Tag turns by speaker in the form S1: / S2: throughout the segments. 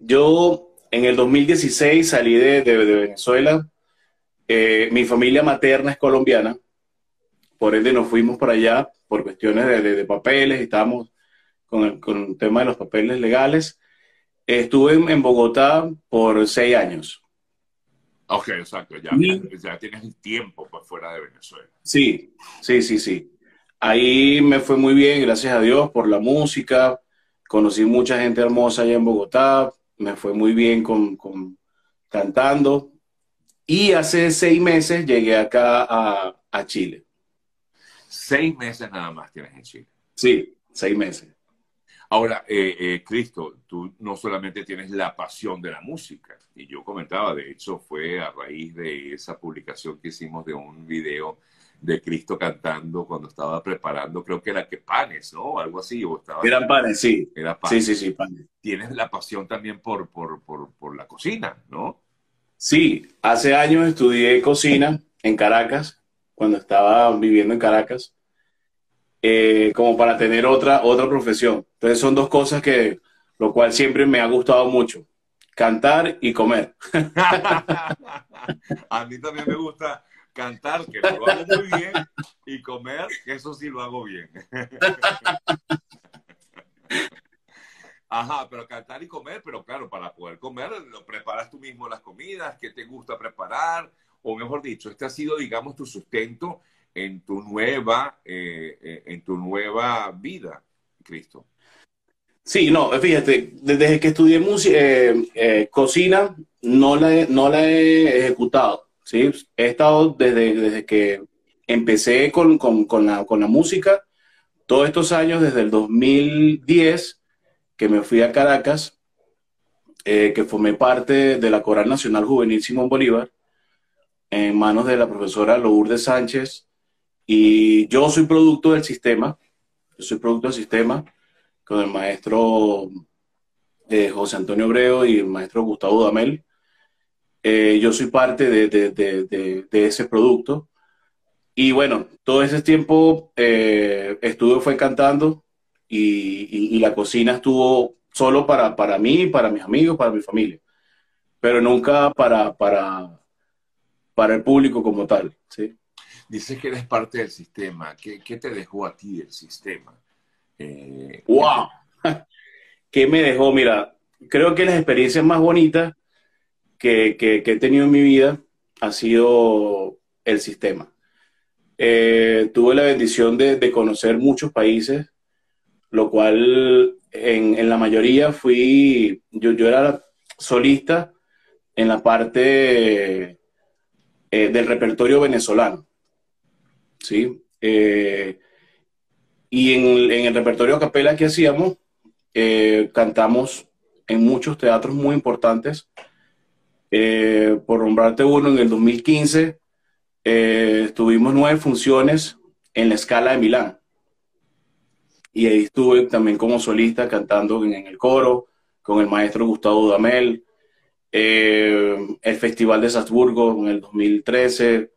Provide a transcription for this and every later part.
S1: yo en el 2016 salí de, Venezuela. Eh, mi familia materna es colombiana, por ende nos fuimos para allá por cuestiones de, papeles y estábamos con el, con el, tema de los papeles legales. Estuve en, Bogotá por seis años.
S2: Ok, exacto, ya, ya tienes tiempo por fuera de Venezuela.
S1: Sí, sí, sí, sí. Ahí me fue muy bien, gracias a Dios, por la música. Conocí mucha gente hermosa allá en Bogotá. Me fue muy bien con, cantando. Y hace seis meses llegué acá a, Chile.
S2: Seis meses nada más tienes en Chile.
S1: Sí, seis meses.
S2: Ahora, eh, eh, Cristo, tú no solamente tienes la pasión de la música, y yo comentaba, de hecho, fue a raíz de esa publicación que hicimos de un video de Cristo cantando cuando estaba preparando, creo que era que panes, ¿no? Algo así. O estaba,
S1: Eran panes, sí.
S2: Era panes.
S1: Sí, sí, sí, panes.
S2: Tienes la pasión también por, por, por, por la cocina, ¿no?
S1: Sí, hace años estudié cocina en Caracas, cuando estaba viviendo en Caracas, eh, como para tener otra, otra profesión. Entonces son dos cosas que, lo cual siempre me ha gustado mucho, cantar y comer.
S2: A mí también me gusta cantar, que lo hago muy bien, y comer, que eso sí lo hago bien. Ajá, pero cantar y comer, pero claro, para poder comer, lo preparas tú mismo las comidas, que te gusta preparar, o mejor dicho, este ha sido, digamos, tu sustento en tu nueva, eh, eh, en tu nueva vida, Cristo.
S1: Sí, no, fíjate, desde que estudié música, eh, cocina, no la, no la he ejecutado. ¿Sí? He estado desde, desde que empecé con, la, música, todos estos años, desde el 2010, que me fui a Caracas, eh, que formé parte de la Coral Nacional Juvenil Simón Bolívar, en manos de la profesora Lourdes Sánchez, y yo soy producto del sistema, yo soy producto del sistema, con el maestro eh, José Antonio Obreo y el maestro Gustavo Damel. Eh, yo soy parte de, ese producto. Y bueno, todo ese tiempo eh, estuve fue cantando y, la cocina estuvo solo para, para mí, para mis amigos, para mi familia, pero nunca para, para, para el público como tal. ¿sí?
S2: Dices que eres parte del sistema. ¿Qué, qué te dejó a ti el sistema?
S1: Eh, ¡Wow! ¿Qué me dejó? Mira, creo que las experiencias más bonitas que, he tenido en mi vida ha sido el sistema. Eh, tuve la bendición de, conocer muchos países, lo cual en, la mayoría fui, yo, yo era solista en la parte eh, del repertorio venezolano. ¿sí? Eh, y en, el repertorio a capela que hacíamos, cantamos en muchos teatros muy importantes eh, por nombrarte uno, en el 2015 eh, tuvimos nueve funciones en la escala de Milán. Y ahí estuve también como solista cantando en, el coro con el maestro Gustavo Damel. Eh, el Festival de Salzburgo en el 2013.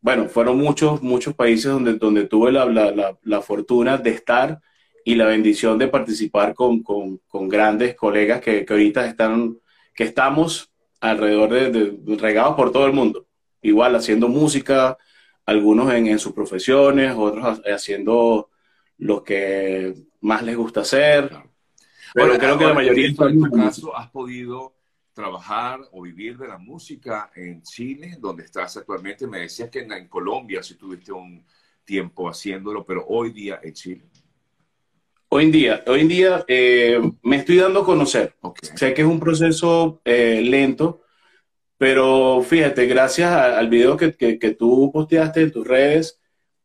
S1: Bueno, fueron muchos, muchos países donde, donde tuve la, la, la, fortuna de estar y la bendición de participar con, con, con grandes colegas que, que, ahorita están, que estamos alrededor de, regados por todo el mundo. Igual haciendo música, algunos en, sus profesiones, otros haciendo lo que más les gusta hacer.
S2: Pero creo que la mayoría... En tu caso, ¿has podido trabajar o vivir de la música en Chile, donde estás actualmente? Me decías que en, Colombia si tuviste un tiempo haciéndolo, pero hoy día en Chile.
S1: Hoy en día, hoy en día eh, me estoy dando a conocer. Sé que es un proceso eh, lento, pero fíjate, gracias al video que, tú posteaste en tus redes,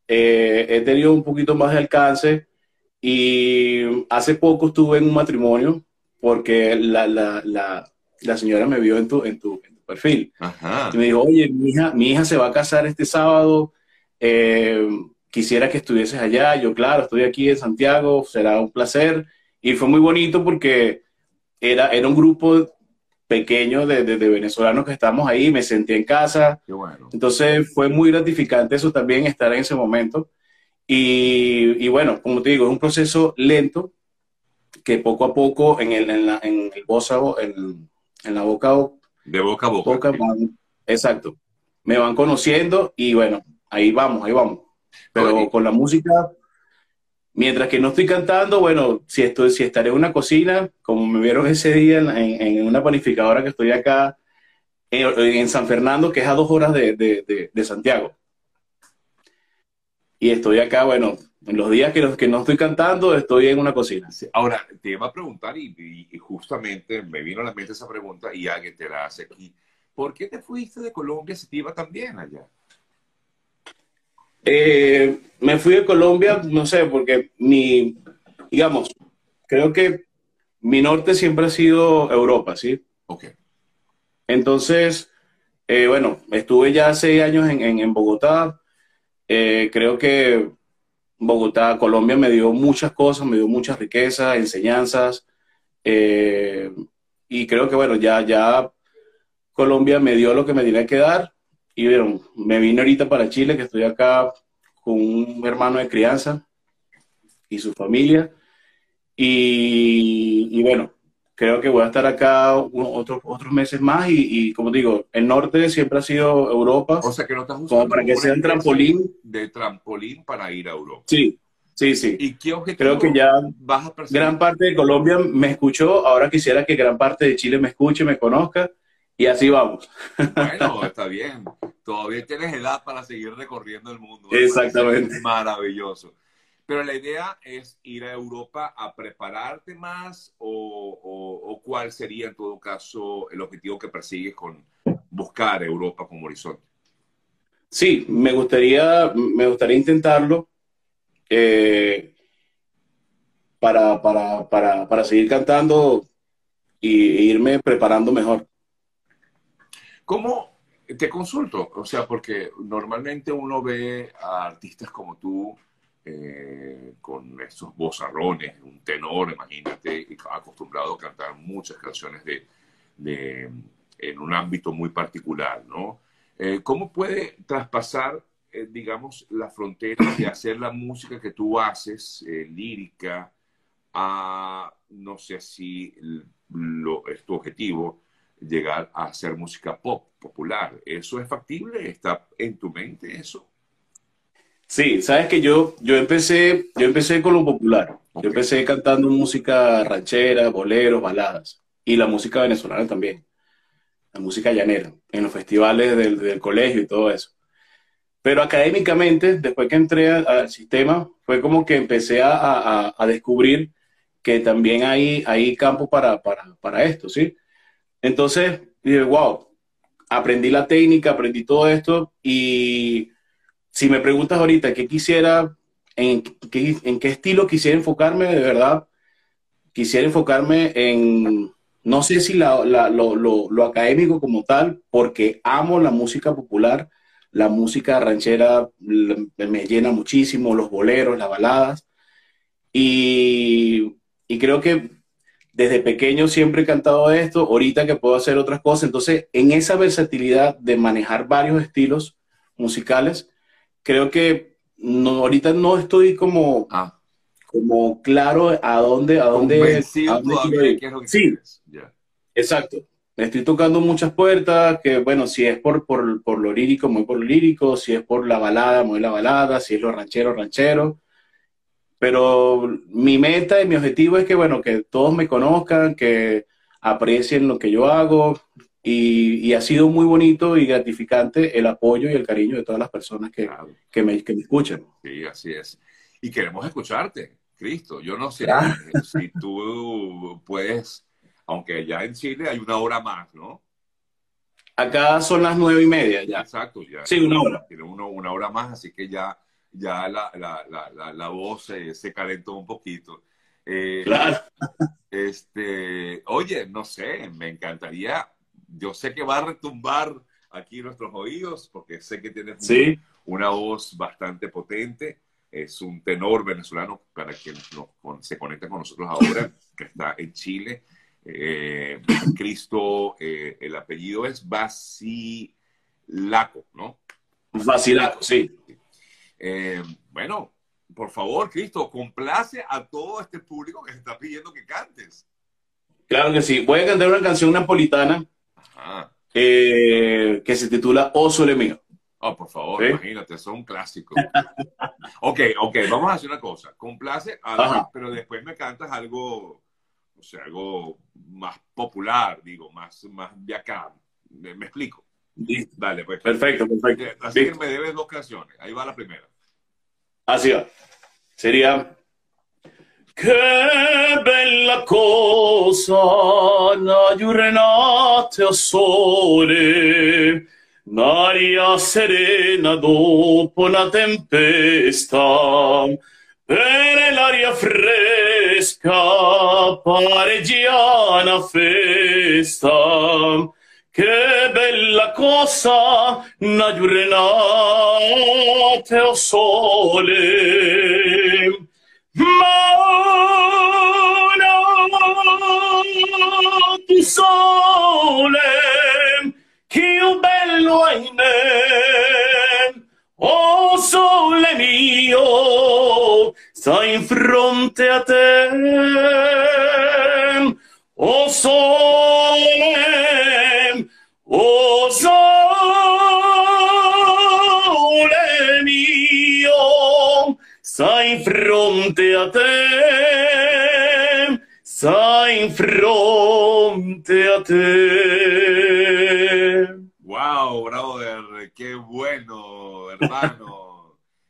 S1: eh, he tenido un poquito más de alcance y hace poco estuve en un matrimonio porque la, la, señora me vio en tu, en tu, perfil. Y me dijo, oye, mi hija, mi hija se va a casar este sábado quisiera que estuvieses allá. Yo, claro, estoy aquí en Santiago, será un placer. Y fue muy bonito porque era, era un grupo pequeño de, de, venezolanos que estamos ahí, me sentí en casa. Entonces fue muy gratificante eso también, estar en ese momento. Y, y, bueno, como te digo, es un proceso lento, que poco a poco en el, en la, en el en, en, la boca
S2: de boca a boca.
S1: exacto. Me van conociendo y bueno, ahí vamos, ahí vamos. Pero con la música, mientras que no estoy cantando, bueno, si estoy, si estaré en una cocina, como me vieron ese día en, en una panificadora que estoy acá en, San Fernando, que es a dos horas de, de, de Santiago. Y estoy acá, bueno, en los días que, que no estoy cantando, estoy en una cocina.
S2: Ahora, te iba a preguntar, y, justamente me vino a la mente esa pregunta, y alguien te la hace aquí. ¿Por qué te fuiste de Colombia si te iba tan bien allá?
S1: Eh, me fui de Colombia, no sé, porque mi, digamos, creo que mi norte siempre ha sido Europa, ¿sí?
S2: Ok.
S1: Entonces, eh, bueno, estuve ya seis años en, en, Bogotá. Eh, creo que Bogotá, Colombia me dio muchas cosas, me dio muchas riquezas, enseñanzas. Eh, y creo que, bueno, ya, ya Colombia me dio lo que me tenía que dar. Y bueno, me vine ahorita para Chile, que estoy acá con un hermano de crianza y su familia. Y, y bueno, creo que voy a estar acá otros, otros meses más y, como digo, el norte siempre ha sido Europa.
S2: O sea que no estás
S1: como para que sea un trampolín.
S2: De trampolín para ir a Europa.
S1: Sí, sí, sí.
S2: ¿Y qué
S1: Creo que ya gran parte de Colombia me escuchó, ahora quisiera que gran parte de Chile me escuche, me conozca y así vamos.
S2: Bueno, está bien. Todavía tienes edad para seguir recorriendo el mundo.
S1: Exactamente.
S2: Maravilloso. Pero la idea es ir a Europa a prepararte más o, cuál sería en todo caso el objetivo que persigues con buscar Europa como horizonte.
S1: Sí, me gustaría, me gustaría intentarlo eh, para, para, para, para seguir cantando e irme preparando mejor.
S2: ¿Cómo te consulto? O sea, porque normalmente uno ve a artistas como tú eh, con esos vozarrones, un tenor, imagínate, acostumbrado a cantar muchas canciones de, de en un ámbito muy particular, ¿no? Eh, ¿Cómo puede traspasar, eh, digamos, la frontera de hacer la música que tú haces, lírica, a, no sé si lo, es tu objetivo, llegar a hacer música pop, popular? ¿Eso es factible? ¿Está en tu mente eso?
S1: Sí, sabes que yo, yo empecé, yo empecé con lo popular. Yo empecé cantando música ranchera, boleros, baladas. Y la música venezolana también. La música llanera, en los festivales del, colegio y todo eso. Pero académicamente, después que entré al sistema, fue como que empecé a, descubrir que también hay, hay campo para, para, para esto, ¿sí? Entonces, dije, wow, aprendí la técnica, aprendí todo esto y si me preguntas ahorita qué quisiera, en qué, estilo quisiera enfocarme, de verdad, quisiera enfocarme en, no sé si lo, lo, académico como tal, porque amo la música popular, la música ranchera me llena muchísimo, los boleros, las baladas, y, y creo que desde pequeño siempre he cantado esto, ahorita que puedo hacer otras cosas, entonces en esa versatilidad de manejar varios estilos musicales, creo que no, ahorita no estoy como, ah. como claro a dónde, a dónde, sí, exacto. Estoy tocando muchas puertas, que bueno, si es por, por, por lo lírico, muy por lo lírico, si es por la balada, muy la balada, si es lo ranchero, ranchero. Pero mi meta y mi objetivo es que, bueno, que todos me conozcan, que aprecien lo que yo hago, y, ha sido muy bonito y gratificante el apoyo y el cariño de todas las personas que, que, me, que me escuchan.
S2: Sí, así es. Y queremos escucharte, Cristo. Yo no sé si tú puedes, aunque ya en Chile hay una hora más, ¿no?
S1: Acá son las nueve y media ya.
S2: Exacto, ya.
S1: Sí, una hora.
S2: Tiene uno, una hora más, así que ya, ya la, la, la, la voz se, se, calentó un poquito.
S1: Eh, claro.
S2: Este, oye, no sé, me encantaría yo sé que va a retumbar aquí nuestros oídos, porque sé que tienes una voz bastante potente. Es un tenor venezolano, para quien se conecta con nosotros ahora, que está en Chile. Eh, Cristo, eh, el apellido es Basilaco, ¿no?
S1: Basilaco, sí.
S2: Eh, bueno, por favor, Cristo, complace a todo este público que se está pidiendo que cantes.
S1: Claro que sí. Voy a cantar una canción napolitana eh, que se titula O Sole Mío.
S2: Oh, por favor, imagínate, es un clásico. ok, ok, vamos a hacer una cosa. Complace, a pero después me cantas algo, o sea, algo más popular, digo, más, más de acá. ¿Me, explico?
S1: Dale, pues. Perfecto, perfecto.
S2: Así que me debes dos canciones. Ahí va la primera.
S1: Así va. Sería Che bella cosa, una giornata a sole, un'aria serena dopo una tempesta, per l'aria fresca, pareggiana festa. Che bella cosa, una giornata a sole, tu sole, che bello ahimè, oh sole mio, stai in fronte a te, oh sole mio, stai in fronte a te, stai in fronte a te.
S2: Wow, brother, qué bueno, hermano.